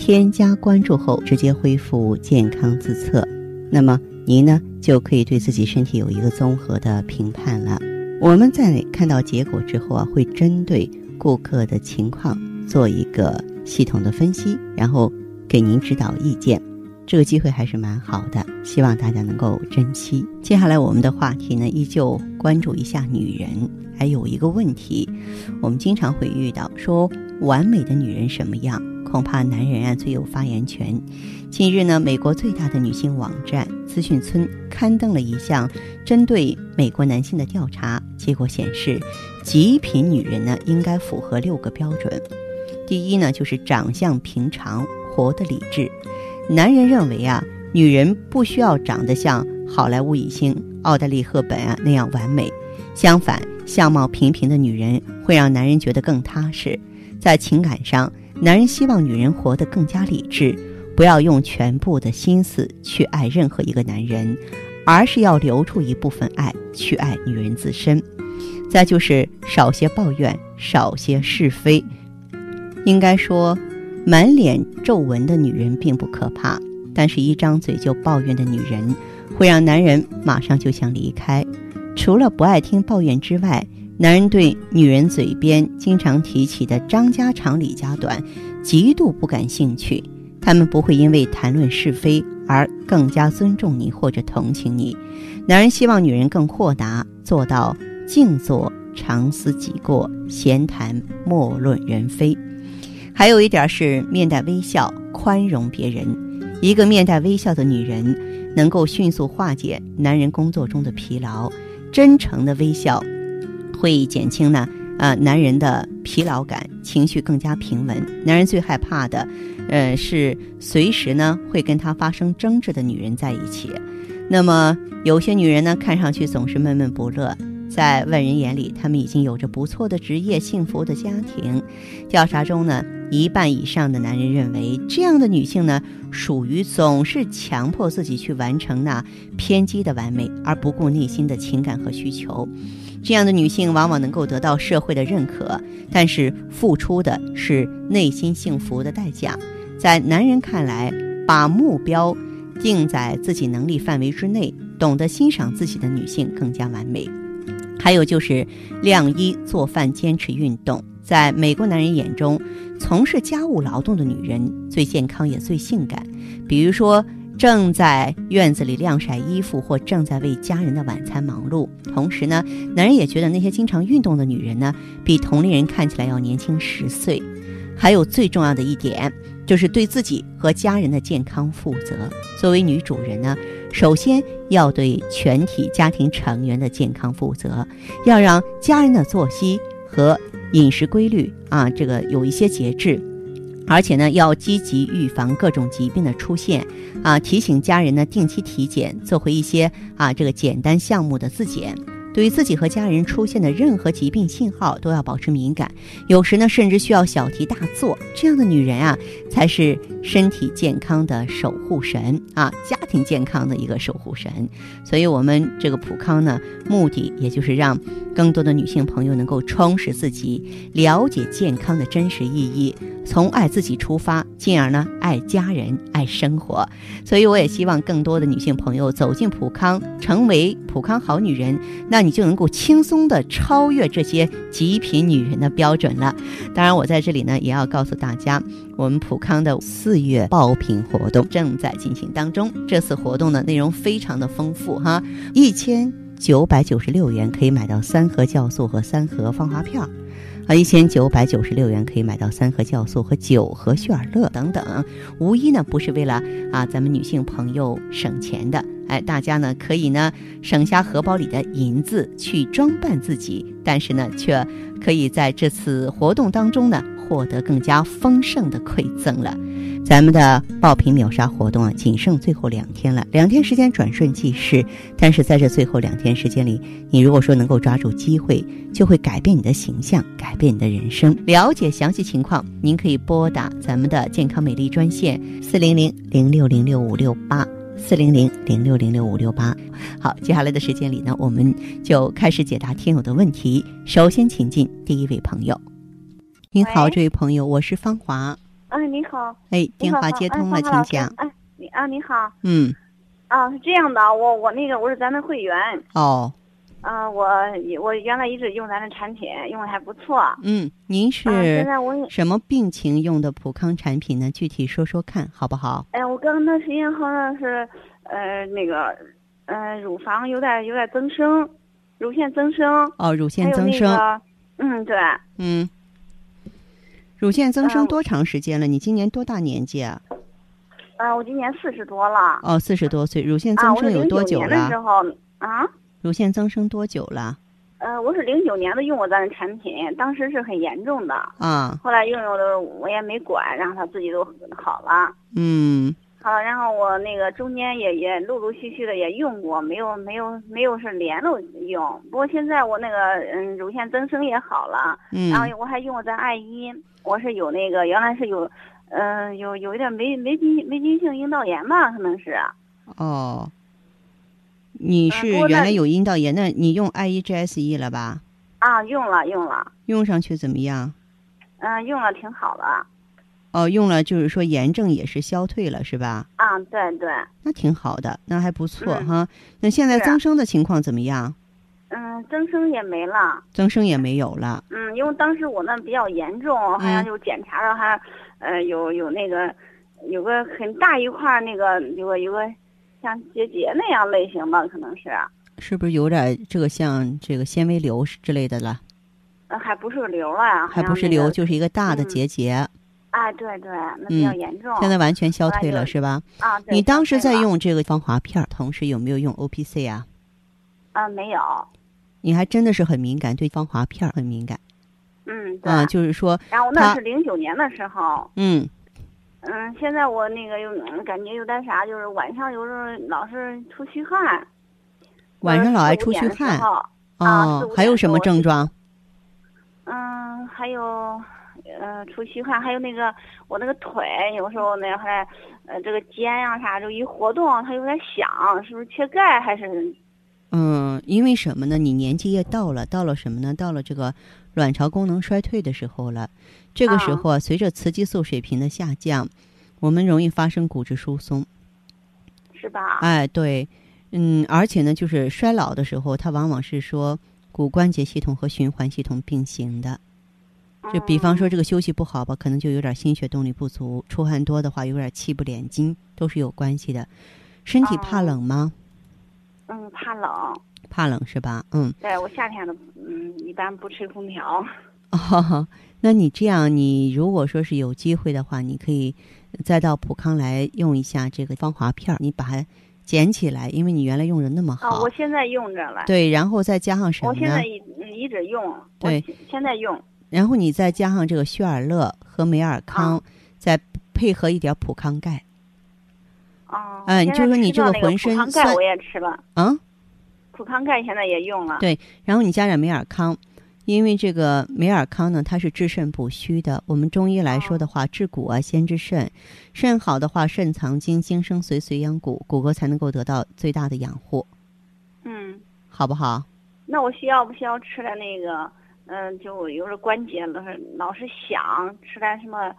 添加关注后，直接恢复健康自测，那么您呢就可以对自己身体有一个综合的评判了。我们在看到结果之后啊，会针对顾客的情况做一个系统的分析，然后给您指导意见。这个机会还是蛮好的，希望大家能够珍惜。接下来我们的话题呢，依旧关注一下女人。还有一个问题，我们经常会遇到，说完美的女人什么样？恐怕男人啊最有发言权。近日呢，美国最大的女性网站资讯村刊登了一项针对美国男性的调查结果，显示极品女人呢应该符合六个标准。第一呢，就是长相平常，活得理智。男人认为啊，女人不需要长得像好莱坞影星奥黛丽·赫本啊那样完美，相反，相貌平平的女人会让男人觉得更踏实。在情感上，男人希望女人活得更加理智，不要用全部的心思去爱任何一个男人，而是要留出一部分爱去爱女人自身。再就是少些抱怨，少些是非。应该说，满脸皱纹的女人并不可怕，但是一张嘴就抱怨的女人，会让男人马上就想离开。除了不爱听抱怨之外，男人对女人嘴边经常提起的张家长李家短，极度不感兴趣。他们不会因为谈论是非而更加尊重你或者同情你。男人希望女人更豁达，做到静坐常思己过，闲谈莫论人非。还有一点是面带微笑，宽容别人。一个面带微笑的女人，能够迅速化解男人工作中的疲劳。真诚的微笑。会减轻呢，呃，男人的疲劳感，情绪更加平稳。男人最害怕的，呃，是随时呢会跟他发生争执的女人在一起。那么有些女人呢，看上去总是闷闷不乐，在外人眼里，她们已经有着不错的职业、幸福的家庭。调查中呢，一半以上的男人认为，这样的女性呢，属于总是强迫自己去完成那偏激的完美，而不顾内心的情感和需求。这样的女性往往能够得到社会的认可，但是付出的是内心幸福的代价。在男人看来，把目标定在自己能力范围之内，懂得欣赏自己的女性更加完美。还有就是晾衣、做饭、坚持运动。在美国男人眼中，从事家务劳动的女人最健康也最性感。比如说。正在院子里晾晒衣服，或正在为家人的晚餐忙碌。同时呢，男人也觉得那些经常运动的女人呢，比同龄人看起来要年轻十岁。还有最重要的一点，就是对自己和家人的健康负责。作为女主人呢，首先要对全体家庭成员的健康负责，要让家人的作息和饮食规律啊，这个有一些节制。而且呢，要积极预防各种疾病的出现，啊，提醒家人呢定期体检，做回一些啊这个简单项目的自检。对于自己和家人出现的任何疾病信号，都要保持敏感，有时呢甚至需要小题大做。这样的女人啊，才是身体健康的守护神啊，家庭健康的一个守护神。所以，我们这个普康呢，目的也就是让更多的女性朋友能够充实自己，了解健康的真实意义，从爱自己出发，进而呢爱家人、爱生活。所以，我也希望更多的女性朋友走进普康，成为普康好女人。那你就能够轻松的超越这些极品女人的标准了。当然，我在这里呢也要告诉大家，我们普康的四月爆品活动正在进行当中。这次活动的内容非常的丰富哈，一千九百九十六元可以买到三盒酵素和三盒芳华片。啊，一千九百九十六元可以买到三盒酵素和九盒血尔乐等等，无一呢不是为了啊咱们女性朋友省钱的，哎，大家呢可以呢省下荷包里的银子去装扮自己，但是呢却可以在这次活动当中呢。获得更加丰盛的馈赠了。咱们的爆品秒杀活动啊，仅剩最后两天了，两天时间转瞬即逝。但是在这最后两天时间里，你如果说能够抓住机会，就会改变你的形象，改变你的人生。了解详细情况，您可以拨打咱们的健康美丽专线四零零零六零六五六八四零零零六零六五六八。好，接下来的时间里呢，我们就开始解答听友的问题。首先，请进第一位朋友。您好，这位朋友，我是芳华。哎，你好。哎，电话接通了，请讲。哎，你啊，你好。嗯。啊，是这样的，我我那个我是咱的会员。哦。啊，我我原来一直用咱的产品，用的还不错。嗯，您是现在我什么病情用的普康产品呢？具体说说看好不好？哎，我刚段时间好像是呃那个呃乳房有点有点增生，乳腺增生。哦，乳腺增生。嗯，对。嗯。乳腺增生多长时间了？你今年多大年纪啊？啊，我今年四十多了。哦，四十多岁，乳腺增生有多久了？的时候啊。乳腺增生多久了？呃，我是零九年的用过咱的产品，当时是很严重的。啊。后来用用的我也没管，然后它自己都好了。嗯。好，然后我那个中间也也陆陆续续的也用过，没有没有没有是连着用。不过现在我那个嗯乳腺增生也好了。嗯。然后我还用过咱爱伊。我是有那个，原来是有，嗯，有有一点霉霉菌霉菌性阴道炎吧，可能是。哦。你是原来有阴道炎，那你用 I E G S E 了吧？啊，用了用了。用上去怎么样？嗯，用了挺好的。哦，用了就是说炎症也是消退了，是吧？啊，对对。那挺好的，那还不错哈。那现在增生的情况怎么样？嗯，增生也没了，增生也没有了。嗯，因为当时我那比较严重，好像就检查了还，呃，有有那个，有个很大一块那个，有个有个像结节那样类型吧，可能是。是不是有点这个像这个纤维瘤之类的了？呃，还不是瘤了，还不是瘤，就是一个大的结节。哎，对对，那比较严重。现在完全消退了，是吧？啊，你当时在用这个芳华片，同时有没有用 O P C 啊？啊，没有。你还真的是很敏感，对芳华片很敏感。嗯，啊，就是说，然后那是零九年的时候。嗯。嗯，现在我那个又感觉有点啥，就是晚上有时候老是出虚汗。晚上老爱出虚汗。啊。还有什么症状？嗯，还有，呃，出虚汗，还有那个我那个腿有时候那还，呃，这个肩呀啥，就一活动它有点响，是不是缺钙还是？嗯，因为什么呢？你年纪也到了，到了什么呢？到了这个卵巢功能衰退的时候了。这个时候啊，随着雌激素水平的下降，我们容易发生骨质疏松，是吧？哎，对，嗯，而且呢，就是衰老的时候，它往往是说骨关节系统和循环系统并行的。就比方说这个休息不好吧，可能就有点心血动力不足；出汗多的话，有点气不敛筋，都是有关系的。身体怕冷吗？嗯，怕冷，怕冷是吧？嗯，对我夏天的嗯一般不吹空调。哦，那你这样，你如果说是有机会的话，你可以再到普康来用一下这个芳华片儿，你把它捡起来，因为你原来用着那么好。啊，我现在用着了。对，然后再加上什么呢？我现在一一直用。对，现在用。然后你再加上这个血尔乐和美尔康，再配合一点普康钙。哦，嗯，就说你这个浑身钙我也吃了。嗯，普康钙现在也用了。对，然后你加点美尔康，因为这个美尔康呢，它是治肾补虚的。我们中医来说的话，治骨啊先治肾，肾好的话，肾藏精，精生髓，髓养骨，骨骼才能够得到最大的养护。嗯，好不好？那我需要不需要吃点那个？嗯，就有时候关节老是老是响吃点什么？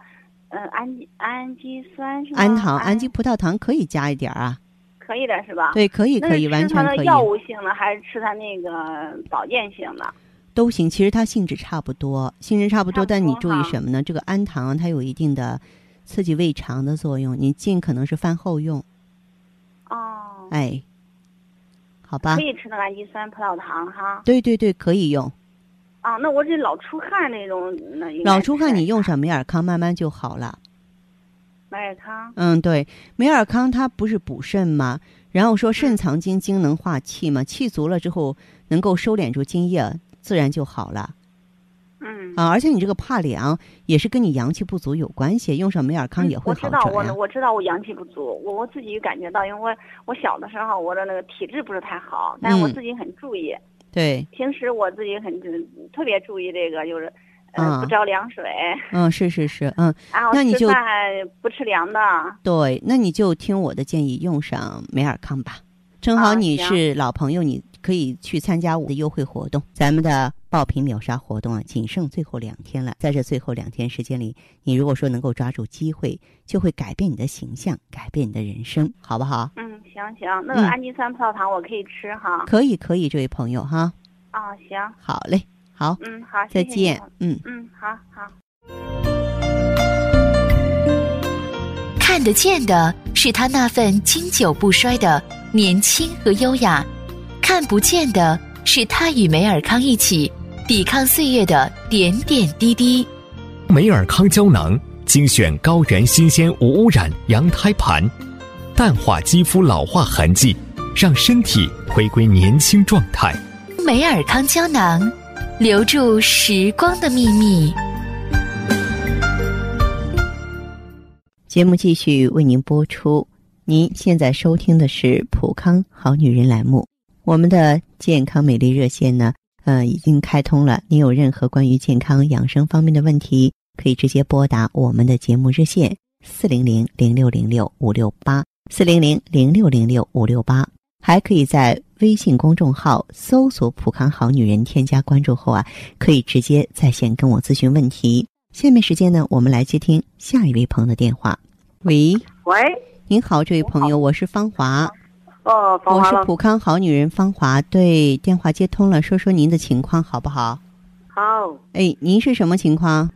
嗯，氨氨基酸是吧？氨糖、氨基葡萄糖可以加一点啊。可以的是吧？对，可以，可以，完全可以。吃它的药物性的，还是吃它那个保健性的？都行，其实它性质差不多，性质差不多。但你注意什么呢？这个氨糖它有一定的刺激胃肠的作用，你尽可能是饭后用。哦。哎，好吧。可以吃那个氨基酸葡萄糖哈。对对对，可以用。啊，那我这老出汗那种，那老出汗你用上美尔康，慢慢就好了。美尔康。嗯，对，美尔康它不是补肾吗？然后说肾藏精，精能化气嘛，气足了之后能够收敛住精液，自然就好了。嗯。嗯啊，而且你这个怕凉也是跟你阳气不足有关系，用上美尔康也会嗯我知道我我知道我阳气不足，我我自己感觉到，因为我我小的时候我的那个体质不是太好，但是我嗯自己很注意，对，平时我自己很特别注意这个，就是呃、啊不着凉水，嗯，是是是，嗯，然后那你就吃饭不吃凉的。对，那你就听我的建议，用上美尔康吧。正好你是老朋友，你可以去参加我的优惠活动。咱们的爆品秒杀活动啊，仅剩最后两天了。在这最后两天时间里，你如果说能够抓住机会，就会改变你的形象，改变你的人生，好不好？嗯，行行，那个嗯氨基酸葡萄糖我可以吃哈。可以，可以，这位朋友哈。啊，行，好嘞，好，嗯，好，谢谢你再见。嗯。嗯，好好。看得见的是他那份经久不衰的年轻和优雅，看不见的是他与梅尔康一起抵抗岁月的点点滴滴。梅尔康胶囊精选高原新鲜无污染羊胎盘，淡化肌肤老化痕迹，让身体回归年轻状态。美尔康胶囊，留住时光的秘密。节目继续为您播出。您现在收听的是《普康好女人》栏目，我们的健康美丽热线呢，呃，已经开通了。您有任何关于健康养生方面的问题，可以直接拨打我们的节目热线四零零零六零六五六八四零零零六零六五六八，还可以在微信公众号搜索“普康好女人”，添加关注后啊，可以直接在线跟我咨询问题。下面时间呢，我们来接听下一位朋友的电话。喂，喂，您好，这位朋友，我是芳华，哦，我是普康好女人芳华。对，电话接通了，说说您的情况好不好？好。哎，您是什么情况？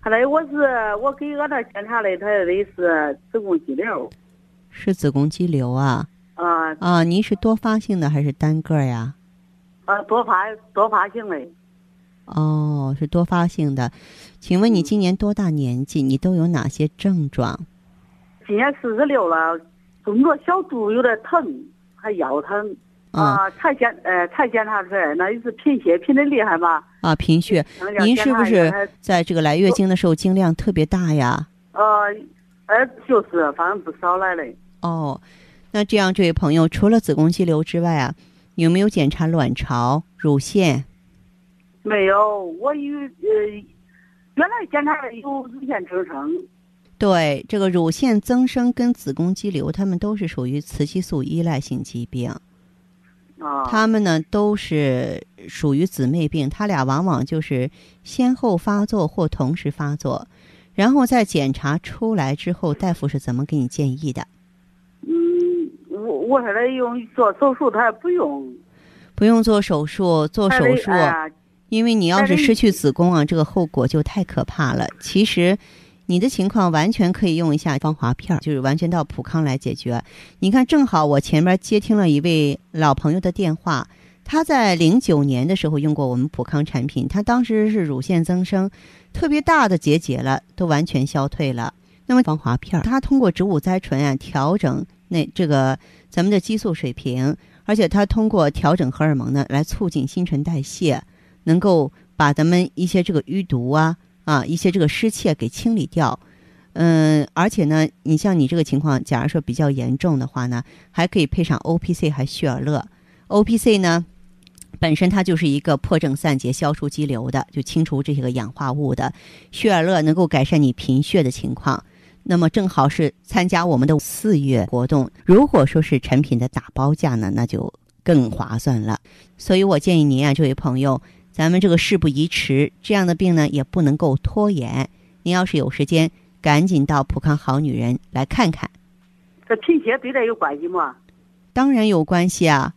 后来我是我给俺那检查的，他的是子宫肌瘤。是子宫肌瘤啊啊啊！您是多发性的还是单个呀？啊，多发多发性的。哦，是多发性的。请问你嗯今年多大年纪？你都有哪些症状？今年四十六了，中个小肚有点疼，还腰疼。啊，才检呃才检查出来，那也是贫血贫的厉害嘛。啊，贫血。您是不是在这个来月经的时候经量特别大呀？呃，呃，就是，反正不少来的。哦，那这样，这位朋友，除了子宫肌瘤之外啊，有没有检查卵巢、乳腺？没有，我有呃，原来检查的有乳腺增生。对，这个乳腺增生跟子宫肌瘤，它们都是属于雌激素依赖性疾病。哦。它们呢都是属于姊妹病，它俩往往就是先后发作或同时发作，然后在检查出来之后，大夫是怎么给你建议的？嗯，我我现在用做手术，他还不用。不用做手术，做手术，哎、因为你要是失去子宫啊，这个后果就太可怕了。其实。你的情况完全可以用一下芳华片，就是完全到普康来解决。你看，正好我前面接听了一位老朋友的电话，他在零九年的时候用过我们普康产品，他当时是乳腺增生，特别大的结节了，都完全消退了。那么芳华片，它通过植物甾醇啊调整那这个咱们的激素水平，而且它通过调整荷尔蒙呢来促进新陈代谢，能够把咱们一些这个淤毒啊。啊，一些这个湿气给清理掉，嗯，而且呢，你像你这个情况，假如说比较严重的话呢，还可以配上 O P C 还血尔乐。O P C 呢，本身它就是一个破症散结、消除肌瘤的，就清除这些个氧化物的。血尔乐能够改善你贫血的情况。那么正好是参加我们的四月活动，如果说是产品的打包价呢，那就更划算了。所以我建议您啊，这位朋友。咱们这个事不宜迟，这样的病呢也不能够拖延。您要是有时间，赶紧到普康好女人来看看。这贫血对这有关系吗？当然有关系啊，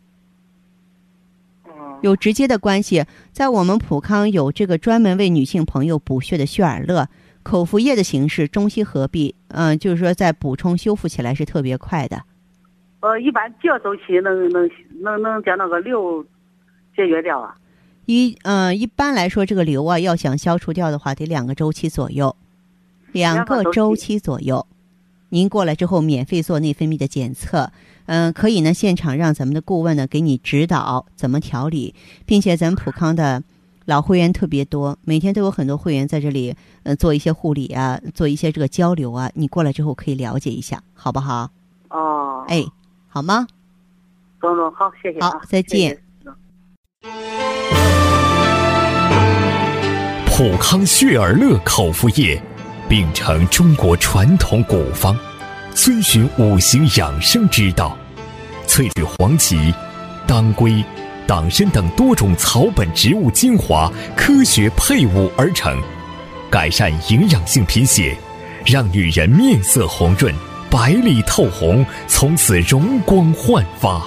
哦，有直接的关系。在我们普康有这个专门为女性朋友补血的血尔乐，口服液的形式，中西合璧。嗯、呃，就是说在补充修复起来是特别快的。呃，一般几个周期能能能能将那个瘤解决掉啊？一嗯、呃，一般来说，这个瘤啊，要想消除掉的话，得两个周期左右，两个周期左右。您过来之后，免费做内分泌的检测，嗯、呃，可以呢，现场让咱们的顾问呢给你指导怎么调理，并且咱们普康的老会员特别多，每天都有很多会员在这里，呃，做一些护理啊，做一些这个交流啊。你过来之后可以了解一下，好不好？哦，哎，好吗？中中好，谢谢啊，好，再见。普康血尔乐口服液，秉承中国传统古方，遵循五行养生之道，萃取黄芪、当归、党参等多种草本植物精华，科学配伍而成，改善营养性贫血，让女人面色红润、白里透红，从此容光焕发。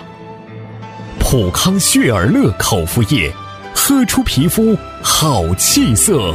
普康血尔乐口服液。喝出皮肤好气色。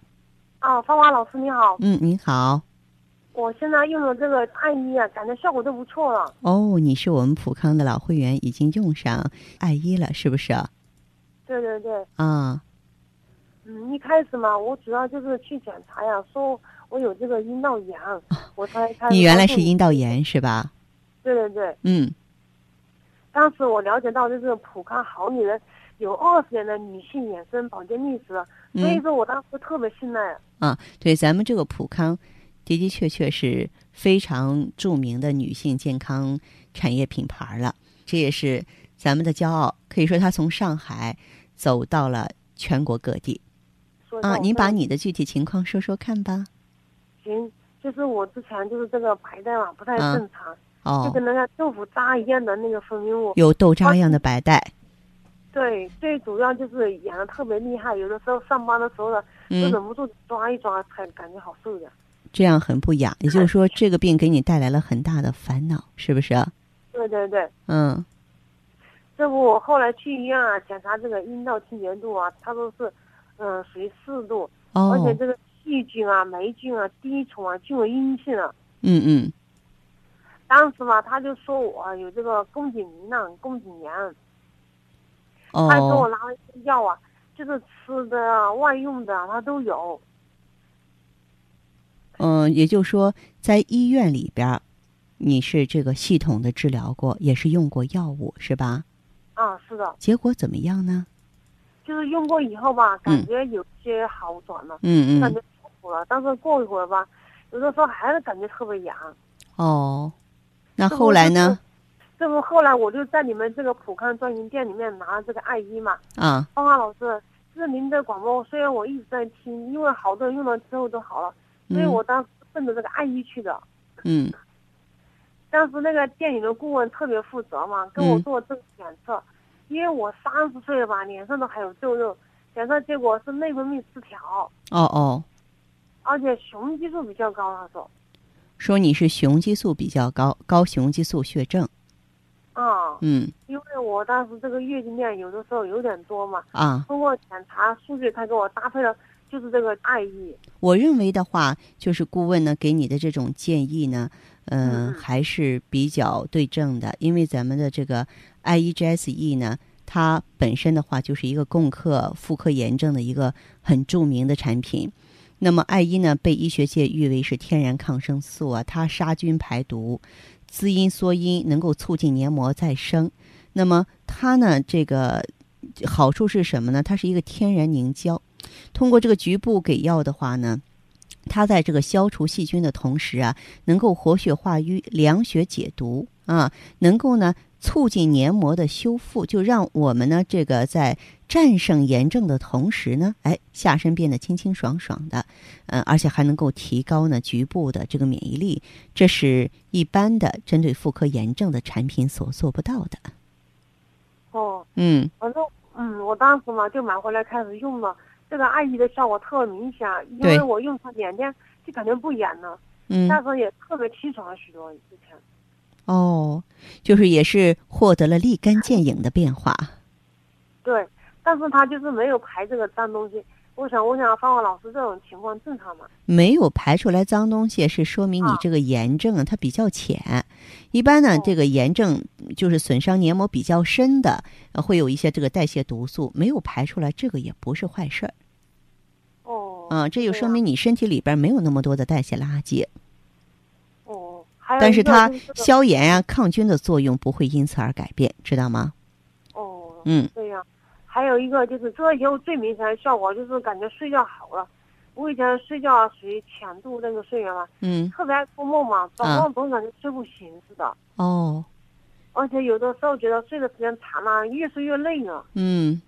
啊，芳华老师你好。嗯，您好。我现在用了这个艾依啊，感觉效果都不错了。哦，你是我们普康的老会员，已经用上艾依了，是不是？对对对。啊。嗯，一开始嘛，我主要就是去检查呀，说。我有这个阴道炎，我才才。你原来是阴道炎是吧？对对对。嗯。当时我了解到，就是普康好女人有二十年的女性养生保健历史，所以说我当时特别信赖。啊，对，咱们这个普康的的确确是非常著名的女性健康产业品牌了，这也是咱们的骄傲。可以说，它从上海走到了全国各地。啊，您把你的具体情况说说看吧。行，就是我之前就是这个白带嘛不太正常，哦，就跟那个豆腐渣一样的那个分泌物，有豆渣一样的白带。对，最主要就是痒的特别厉害，有的时候上班的时候呢，就忍不住抓一抓，才感觉好受点。这样很不雅，也就是说这个病给你带来了很大的烦恼，是不是？啊对对对。嗯。这不，我后来去医院啊检查这个阴道清洁度啊，他说是，嗯，属于四度，而且这个。细菌啊、霉菌啊、滴虫啊，均为阴性啊。嗯嗯。当时嘛，他就说我有这个宫颈糜烂、宫颈炎。哦。他给我拿了一些药啊，就是吃的、外用的，他都有。嗯，也就是说，在医院里边，你是这个系统的治疗过，也是用过药物，是吧？啊，是的。结果怎么样呢？就是用过以后吧，感觉有些好转了。嗯嗯。感觉舒服。了，但是过一会儿吧，有的时候还是感觉特别痒。哦，那后来呢？这不后来我就在你们这个普康专营店里面拿了这个艾依嘛。啊。芳华老师，这是您的广播，虽然我一直在听，因为好多人用了之后都好了，所以我当时奔着这个艾依去的。嗯。当时那个店里的顾问特别负责嘛，跟我做这个检测，因为我三十岁了吧，脸上都还有皱肉，检测结果是内分泌失调。哦哦。而且雄激素比较高，他说，说你是雄激素比较高，高雄激素血症。啊，嗯，因为我当时这个月经量有的时候有点多嘛，啊，通过检查数据，他给我搭配了就是这个艾依。我认为的话，就是顾问呢给你的这种建议呢，嗯，还是比较对症的，因为咱们的这个艾依 GSE 呢，它本身的话就是一个共克妇科炎症的一个很著名的产品。那么艾依呢，被医学界誉为是天然抗生素啊，它杀菌排毒、滋阴缩阴，能够促进黏膜再生。那么它呢，这个好处是什么呢？它是一个天然凝胶，通过这个局部给药的话呢，它在这个消除细菌的同时啊，能够活血化瘀、凉血解毒啊，能够呢促进黏膜的修复，就让我们呢这个在战胜炎症的同时呢，哎，下身变得清清爽爽的，嗯，而且还能够提高呢局部的这个免疫力，这是一般的针对妇科炎症的产品所做不到的。哦，嗯，反正嗯，我当时嘛就买回来开始用了。这个艾依的效果特别明显，因为我用它两天就感觉不痒了，嗯，但是也特别清爽了许多。之前，哦，就是也是获得了立竿见影的变化。对，但是他就是没有排这个脏东西。我想，我想，芳华老师这种情况正常吗？没有排出来脏东西，是说明你这个炎症它比较浅。一般呢，这个炎症就是损伤黏膜比较深的，会有一些这个代谢毒素没有排出来，这个也不是坏事儿。哦。嗯，这就说明你身体里边没有那么多的代谢垃圾。哦。但是它消炎啊、抗菌的作用不会因此而改变，知道吗？哦。嗯。这样。还有一个就是，这以后最明显的效果就是感觉睡觉好了。我以前睡觉属于浅度那个睡眠嘛，嗯，特别爱做梦嘛，做梦总感觉睡不醒似的。哦。而且有的时候觉得睡的时间长了，越睡越累呢。嗯。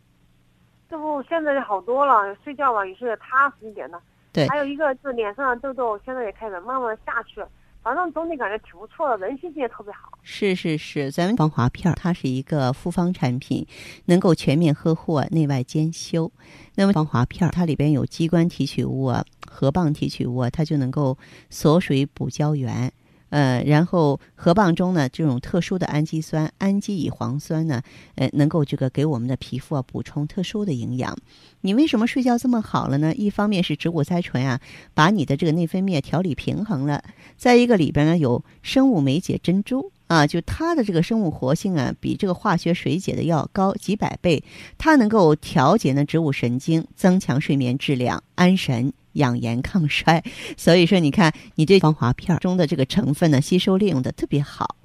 这不现在就好多了，睡觉吧也睡得踏实一点的。对。还有一个是脸上的痘痘，现在也开始慢慢下去了。反正总体感觉挺不错的，人心情也特别好。是是是，咱们防滑片它是一个复方产品，能够全面呵护，内外兼修。那么防滑片它里边有鸡冠提取物啊、河蚌提取物，它就能够锁水补胶原。呃，然后河蚌中呢，这种特殊的氨基酸氨基乙磺酸呢，呃，能够这个给我们的皮肤啊补充特殊的营养。你为什么睡觉这么好了呢？一方面是植物甾醇啊，把你的这个内分泌调理平衡了；再一个里边呢有生物酶解珍珠啊，就它的这个生物活性啊，比这个化学水解的要高几百倍，它能够调节呢植物神经，增强睡眠质量，安神。养颜抗衰，所以说你看，你这防滑片中的这个成分呢，吸收利用的特别好。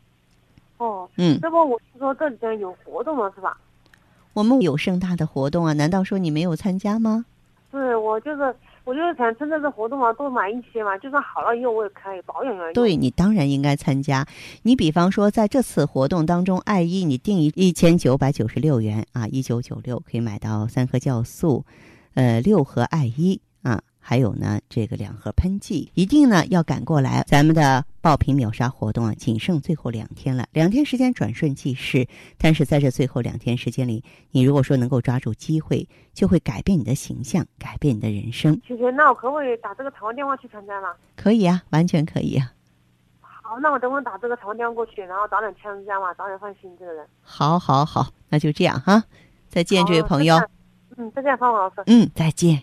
哦，嗯，那么我听说这几天有活动了是吧？我们有盛大的活动啊，难道说你没有参加吗？对，我就是，我就是想趁这次活动嘛，多买一些嘛，就算好了以后我也可以保养用。对你当然应该参加。你比方说在这次活动当中，爱一你定一一千九百九十六元啊，一九九六可以买到三盒酵素，呃，六盒爱一啊。还有呢，这个两盒喷剂一定呢要赶过来。咱们的爆品秒杀活动啊，仅剩最后两天了，两天时间转瞬即逝。但是在这最后两天时间里，你如果说能够抓住机会，就会改变你的形象，改变你的人生。姐姐，那我可不可以打这个台湾电话去参加呢？可以啊，完全可以啊。好，那我等会打这个台湾电话过去，然后早点参加嘛，早点放心这个人。好，好，好，那就这样哈。再见，这位朋友。嗯，再见，方老师。嗯，再见。